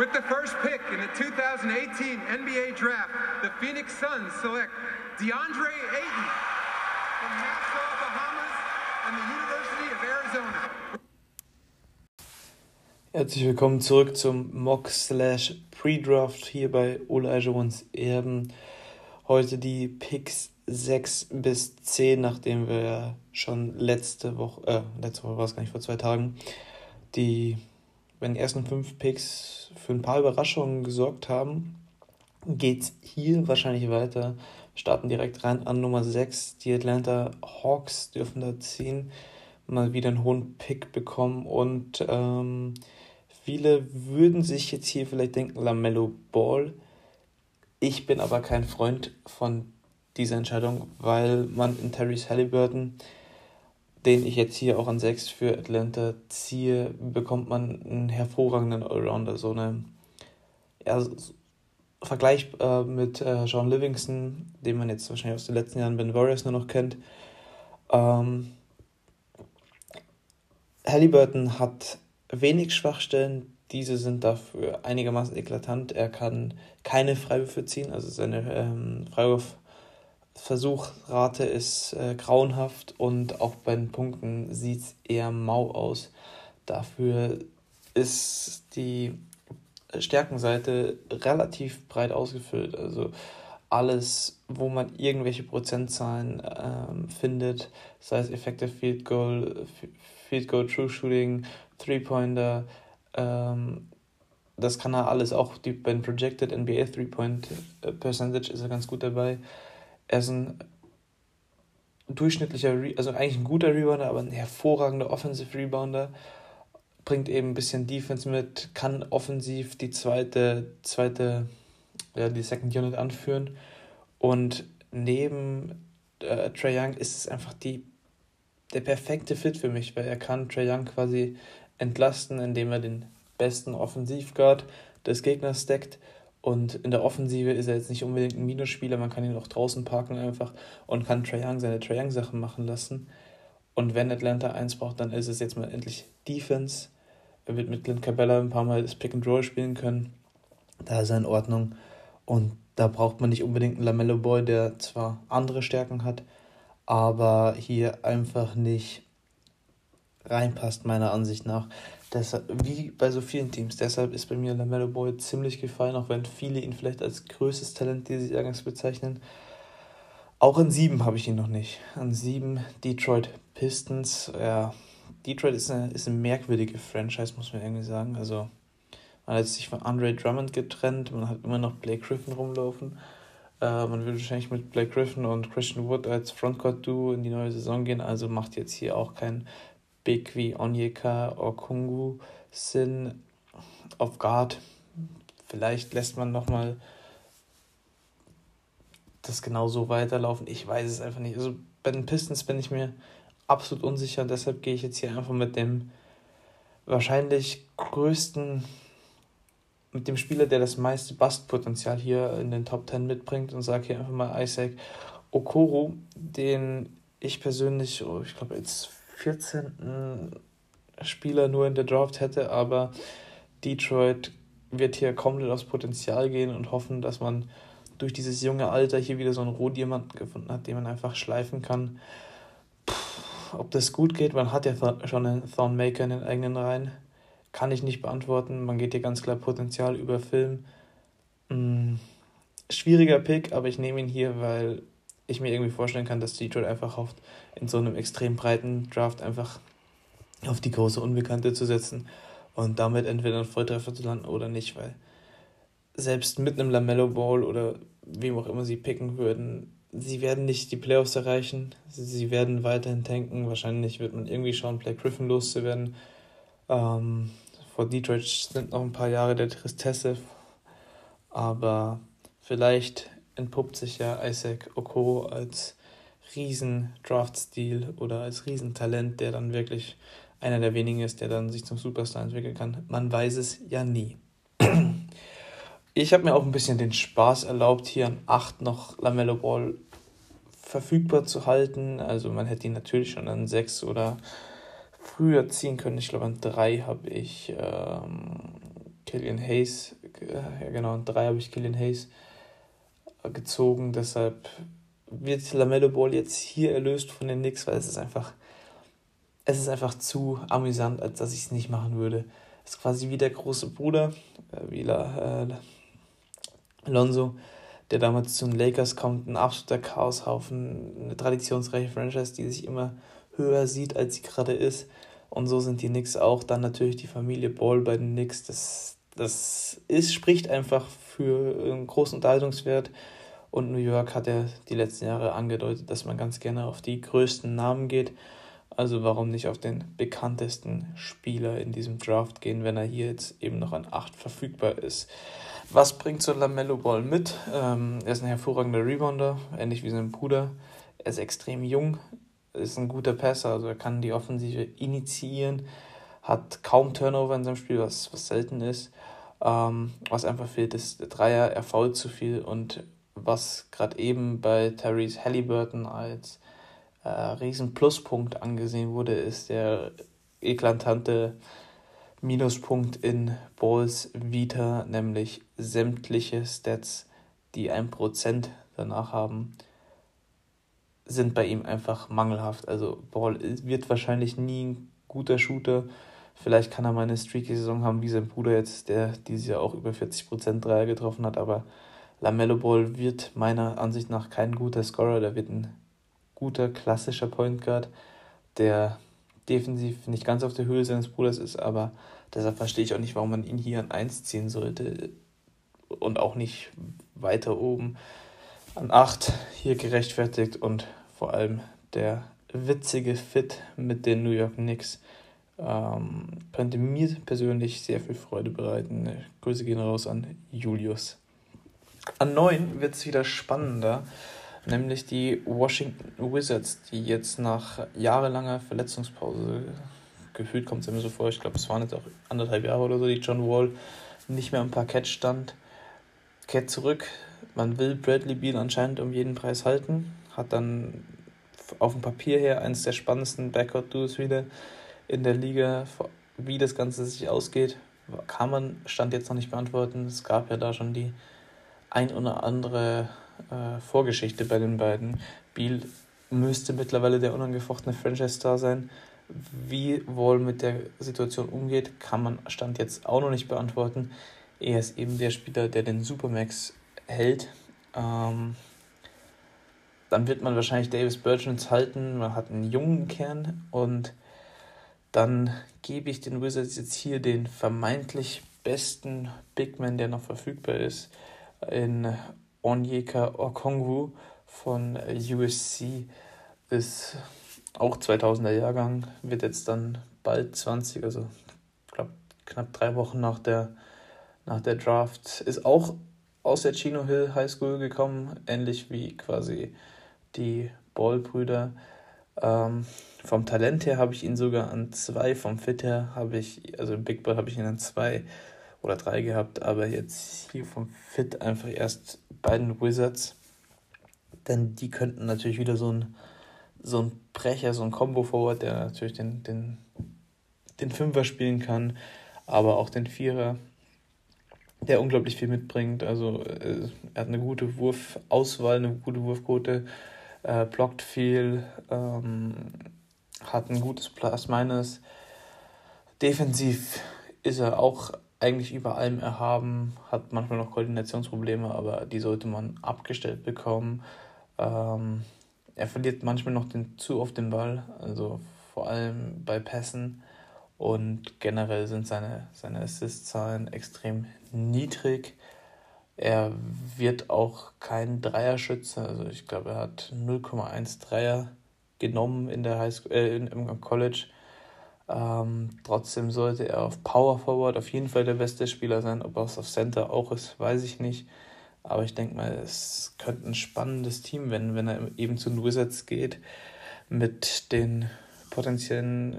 With the first pick in the 2018 NBA Draft, the Phoenix Suns select DeAndre Ayton from Nassau, Bahamas and the University of Arizona. Herzlich willkommen zurück zum Mock Slash Pre-Draft hier bei Elijah Ones Erben. Heute die Picks 6 bis 10, nachdem wir schon letzte Woche, äh, letzte Woche war es gar nicht, vor zwei Tagen, die bei den ersten fünf Picks für ein paar Überraschungen gesorgt haben, geht es hier wahrscheinlich weiter. Starten direkt rein an Nummer 6. Die Atlanta Hawks dürfen da ziehen, mal wieder einen hohen Pick bekommen und ähm, viele würden sich jetzt hier vielleicht denken, Lamello Ball. Ich bin aber kein Freund von dieser Entscheidung, weil man in Terry's Halliburton den ich jetzt hier auch an 6 für Atlanta ziehe, bekommt man einen hervorragenden Allrounder. So eine ja, Vergleich äh, mit äh, Sean Livingston, den man jetzt wahrscheinlich aus den letzten Jahren Ben Warriors nur noch kennt. Ähm, Halliburton hat wenig Schwachstellen, diese sind dafür einigermaßen eklatant. Er kann keine Freiwürfe ziehen, also seine ähm, Freiwurf Versuchrate ist äh, grauenhaft und auch bei den Punkten sieht es eher mau aus. Dafür ist die Stärkenseite relativ breit ausgefüllt. Also alles, wo man irgendwelche Prozentzahlen ähm, findet, sei es Effective Field Goal, Field Goal True Shooting, Three-Pointer, ähm, das kann er alles, auch die, beim Projected NBA Three-Point äh, Percentage ist er ganz gut dabei. Er ist ein durchschnittlicher, also eigentlich ein guter Rebounder, aber ein hervorragender Offensive Rebounder. Bringt eben ein bisschen Defense mit, kann offensiv die zweite, zweite, ja, die Second Unit anführen. Und neben äh, Trae Young ist es einfach die, der perfekte Fit für mich, weil er kann Trae Young quasi entlasten, indem er den besten Offensivguard des Gegners steckt und in der Offensive ist er jetzt nicht unbedingt ein Minusspieler, man kann ihn auch draußen parken einfach und kann Trae Young seine Trae Young Sachen machen lassen. Und wenn Atlanta eins braucht, dann ist es jetzt mal endlich Defense. Er wird mit Clint Cabella ein paar Mal das Pick and Roll spielen können. Da ist er in Ordnung. Und da braucht man nicht unbedingt einen Lamello Boy, der zwar andere Stärken hat, aber hier einfach nicht reinpasst, meiner Ansicht nach. Deshalb, wie bei so vielen Teams. Deshalb ist bei mir Lamello Boy ziemlich gefallen, auch wenn viele ihn vielleicht als größtes Talent dieses Jahrgangs bezeichnen. Auch in sieben habe ich ihn noch nicht. An sieben Detroit Pistons. Ja, Detroit ist eine, ist eine merkwürdige Franchise, muss man irgendwie sagen. Also, man hat sich von Andre Drummond getrennt, man hat immer noch Blake Griffin rumlaufen. Äh, man würde wahrscheinlich mit Blake Griffin und Christian Wood als Frontcourt-Duo in die neue Saison gehen, also macht jetzt hier auch kein Big wie Onyeka Okungu sind auf Guard. Vielleicht lässt man nochmal das genau so weiterlaufen. Ich weiß es einfach nicht. Also bei den Pistons bin ich mir absolut unsicher. Deshalb gehe ich jetzt hier einfach mit dem wahrscheinlich größten, mit dem Spieler, der das meiste Bustpotenzial hier in den Top 10 mitbringt und sage hier einfach mal Isaac Okoro, den ich persönlich, oh, ich glaube jetzt 14. Spieler nur in der Draft hätte, aber Detroit wird hier komplett aufs Potenzial gehen und hoffen, dass man durch dieses junge Alter hier wieder so einen Rohdiamanten gefunden hat, den man einfach schleifen kann. Puh, ob das gut geht, man hat ja schon einen Thornmaker in den eigenen Reihen. Kann ich nicht beantworten. Man geht hier ganz klar Potenzial über Film. Hm, schwieriger Pick, aber ich nehme ihn hier, weil ich mir irgendwie vorstellen kann, dass Detroit einfach hofft, in so einem extrem breiten Draft einfach auf die große Unbekannte zu setzen und damit entweder einen Volltreffer zu landen oder nicht, weil selbst mit einem Lamello Ball oder wem auch immer sie picken würden, sie werden nicht die Playoffs erreichen, sie werden weiterhin tanken, wahrscheinlich wird man irgendwie schauen, Blake Griffin loszuwerden. Ähm, vor Detroit sind noch ein paar Jahre der Tristesse, aber vielleicht entpuppt sich ja Isaac Okoro als riesen Draft-Stil oder als Riesentalent, der dann wirklich einer der wenigen ist, der dann sich zum Superstar entwickeln kann. Man weiß es ja nie. Ich habe mir auch ein bisschen den Spaß erlaubt, hier an 8 noch Lamello Ball verfügbar zu halten. Also man hätte ihn natürlich schon an 6 oder früher ziehen können. Ich glaube an 3 habe ich ähm, Killian Hayes, äh, ja genau, drei habe ich Killian Hayes gezogen. Deshalb wird Lamello Ball jetzt hier erlöst von den Knicks, weil es ist einfach, es ist einfach zu amüsant, als dass ich es nicht machen würde. Es ist quasi wie der große Bruder, äh, wie La, äh, Alonso, der damals zu den Lakers kommt, ein absoluter Chaoshaufen, eine traditionsreiche Franchise, die sich immer höher sieht, als sie gerade ist. Und so sind die Knicks auch. Dann natürlich die Familie Ball bei den Knicks. Das, das ist, spricht einfach für einen großen Unterhaltungswert. Und New York hat ja die letzten Jahre angedeutet, dass man ganz gerne auf die größten Namen geht. Also warum nicht auf den bekanntesten Spieler in diesem Draft gehen, wenn er hier jetzt eben noch an 8 verfügbar ist. Was bringt so Lamello Ball mit? Ähm, er ist ein hervorragender Rebounder, ähnlich wie sein Bruder. Er ist extrem jung, ist ein guter Passer, also er kann die Offensive initiieren, hat kaum Turnover in seinem Spiel, was, was selten ist. Ähm, was einfach fehlt, ist der Dreier, er fault zu viel und was gerade eben bei Tyrese Halliburton als äh, riesen Pluspunkt angesehen wurde, ist der eklatante Minuspunkt in Balls Vita, nämlich sämtliche Stats, die ein Prozent danach haben, sind bei ihm einfach mangelhaft. Also Ball wird wahrscheinlich nie ein guter Shooter. Vielleicht kann er mal eine streaky Saison haben, wie sein Bruder jetzt, der dieses Jahr auch über 40% Dreier getroffen hat, aber Lamello Ball wird meiner Ansicht nach kein guter Scorer, der wird ein guter klassischer Point Guard, der defensiv nicht ganz auf der Höhe seines Bruders ist, aber deshalb verstehe ich auch nicht, warum man ihn hier an 1 ziehen sollte. Und auch nicht weiter oben an 8 hier gerechtfertigt. Und vor allem der witzige Fit mit den New York Knicks ähm, könnte mir persönlich sehr viel Freude bereiten. Grüße gehen raus an Julius. An 9 wird es wieder spannender, nämlich die Washington Wizards, die jetzt nach jahrelanger Verletzungspause, gefühlt kommt es mir so vor, ich glaube, es waren jetzt auch anderthalb Jahre oder so, die John Wall nicht mehr am Parkett stand, kehrt zurück. Man will Bradley Beal anscheinend um jeden Preis halten, hat dann auf dem Papier her eines der spannendsten Backcourt-Duos wieder in der Liga. Wie das Ganze sich ausgeht, kann man Stand jetzt noch nicht beantworten. Es gab ja da schon die ein oder andere äh, Vorgeschichte bei den beiden. Biel müsste mittlerweile der unangefochtene Franchise-Star sein. Wie Wall mit der Situation umgeht, kann man Stand jetzt auch noch nicht beantworten. Er ist eben der Spieler, der den Supermax hält. Ähm, dann wird man wahrscheinlich Davis Bertrand halten. Man hat einen jungen Kern und dann gebe ich den Wizards jetzt hier den vermeintlich besten Bigman, der noch verfügbar ist in Onyeka Okongwu von USC ist auch 2000er Jahrgang, wird jetzt dann bald 20, also ich glaube knapp drei Wochen nach der, nach der Draft, ist auch aus der Chino Hill High School gekommen, ähnlich wie quasi die Ball-Brüder. Ähm, vom Talent her habe ich ihn sogar an zwei, vom Fit her habe ich, also im Big Ball habe ich ihn an zwei oder drei gehabt, aber jetzt hier vom Fit einfach erst beiden Wizards. Denn die könnten natürlich wieder so ein, so ein Brecher, so ein Combo-Forward, der natürlich den, den, den Fünfer spielen kann, aber auch den Vierer, der unglaublich viel mitbringt. Also äh, er hat eine gute Wurfauswahl, eine gute Wurfquote, äh, blockt viel, ähm, hat ein gutes Plus-Minus. Defensiv ist er auch eigentlich über allem erhaben, hat manchmal noch Koordinationsprobleme, aber die sollte man abgestellt bekommen. Ähm, er verliert manchmal noch den, zu oft den Ball, also vor allem bei Pässen. Und generell sind seine, seine Assist-Zahlen extrem niedrig. Er wird auch kein Dreierschütze, also ich glaube, er hat 0,1 Dreier genommen in der Highschool, äh, im College. Ähm, trotzdem sollte er auf Power Forward auf jeden Fall der beste Spieler sein. Ob er es auf Center auch ist, weiß ich nicht. Aber ich denke mal, es könnte ein spannendes Team werden, wenn er eben zu den Wizards geht mit den potenziellen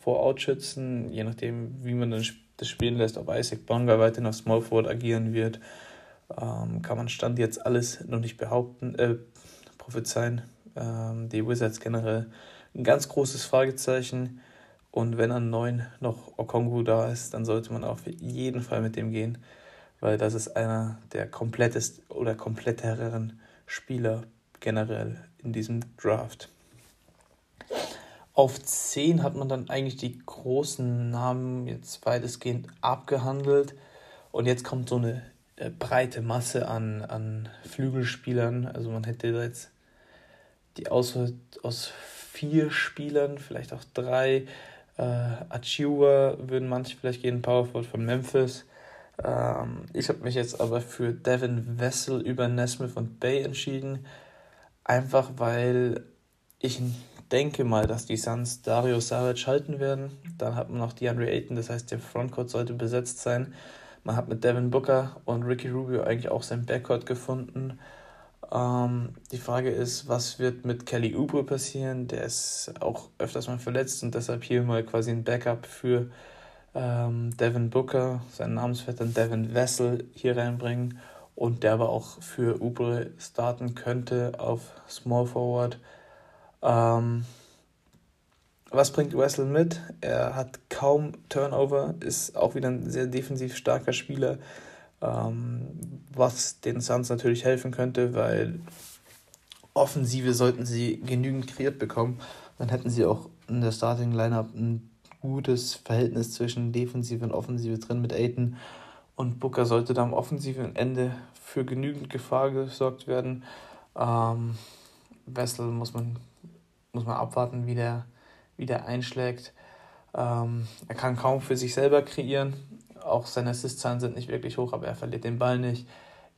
Vor-Out-Schützen, je nachdem, wie man das spielen lässt, ob Isaac Bonga weiterhin auf Small Forward agieren wird, ähm, kann man Stand jetzt alles noch nicht behaupten, äh, prophezeien. Ähm, die Wizards generell ein ganz großes Fragezeichen. Und wenn an 9 noch Okongu da ist, dann sollte man auf jeden Fall mit dem gehen, weil das ist einer der komplettest oder kompletteren Spieler generell in diesem Draft. Auf 10 hat man dann eigentlich die großen Namen jetzt weitestgehend abgehandelt. Und jetzt kommt so eine breite Masse an, an Flügelspielern. Also man hätte jetzt die Auswahl aus vier Spielern, vielleicht auch drei. Äh, Achiuwa würden manche vielleicht gehen, Powerford von Memphis. Ähm, ich habe mich jetzt aber für Devin Vessel über Nesmith und Bay entschieden. Einfach weil ich denke mal, dass die Suns Dario Saric halten werden. Dann hat man noch DeAndre Ayton, das heißt, der Frontcourt sollte besetzt sein. Man hat mit Devin Booker und Ricky Rubio eigentlich auch sein Backcourt gefunden. Ähm, die Frage ist, was wird mit Kelly Oubre passieren? Der ist auch öfters mal verletzt und deshalb hier mal quasi ein Backup für ähm, Devin Booker, seinen Namensvetter Devin Vessel hier reinbringen und der aber auch für Oubre starten könnte auf Small Forward. Ähm, was bringt Wessel mit? Er hat kaum Turnover, ist auch wieder ein sehr defensiv starker Spieler, ähm, was den Suns natürlich helfen könnte, weil Offensive sollten sie genügend kreiert bekommen. Dann hätten sie auch in der Starting Lineup ein gutes Verhältnis zwischen Defensive und Offensive drin mit Aiton. Und Booker sollte da am offensiven Ende für genügend Gefahr gesorgt werden. Ähm, Wessel muss man muss man abwarten, wie der, wie der einschlägt. Ähm, er kann kaum für sich selber kreieren. Auch seine Assist-Zahlen sind nicht wirklich hoch, aber er verliert den Ball nicht.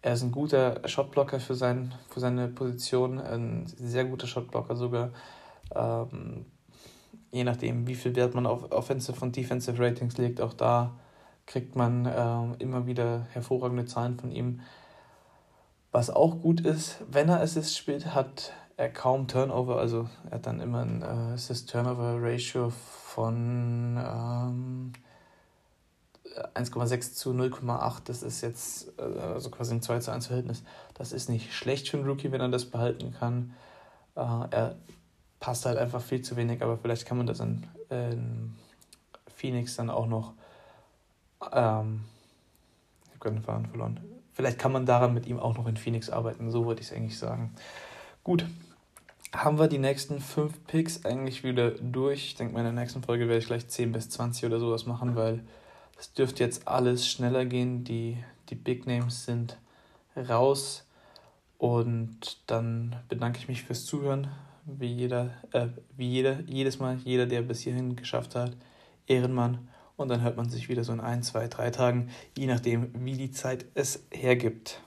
Er ist ein guter Shotblocker für, sein, für seine Position, ein sehr guter Shotblocker sogar. Ähm, je nachdem, wie viel Wert man auf Offensive und Defensive Ratings legt, auch da kriegt man äh, immer wieder hervorragende Zahlen von ihm. Was auch gut ist, wenn er Assist spielt, hat er kaum Turnover, also er hat dann immer ein äh, Assist-Turnover-Ratio von ähm, 1,6 zu 0,8. Das ist jetzt äh, also quasi ein 2 zu 1 Verhältnis. Das ist nicht schlecht für einen Rookie, wenn er das behalten kann. Äh, er passt halt einfach viel zu wenig, aber vielleicht kann man das in, in Phoenix dann auch noch. Ähm, ich habe gerade den Faden verloren. Vielleicht kann man daran mit ihm auch noch in Phoenix arbeiten, so würde ich es eigentlich sagen. Gut, haben wir die nächsten fünf Picks eigentlich wieder durch. Ich denke, in der nächsten Folge werde ich gleich 10 bis 20 oder sowas machen, weil es dürfte jetzt alles schneller gehen. Die, die Big Names sind raus. Und dann bedanke ich mich fürs Zuhören. Wie jeder, äh, wie jeder, jedes Mal, jeder, der bis hierhin geschafft hat. Ehrenmann. Und dann hört man sich wieder so in ein, zwei, drei Tagen, je nachdem, wie die Zeit es hergibt.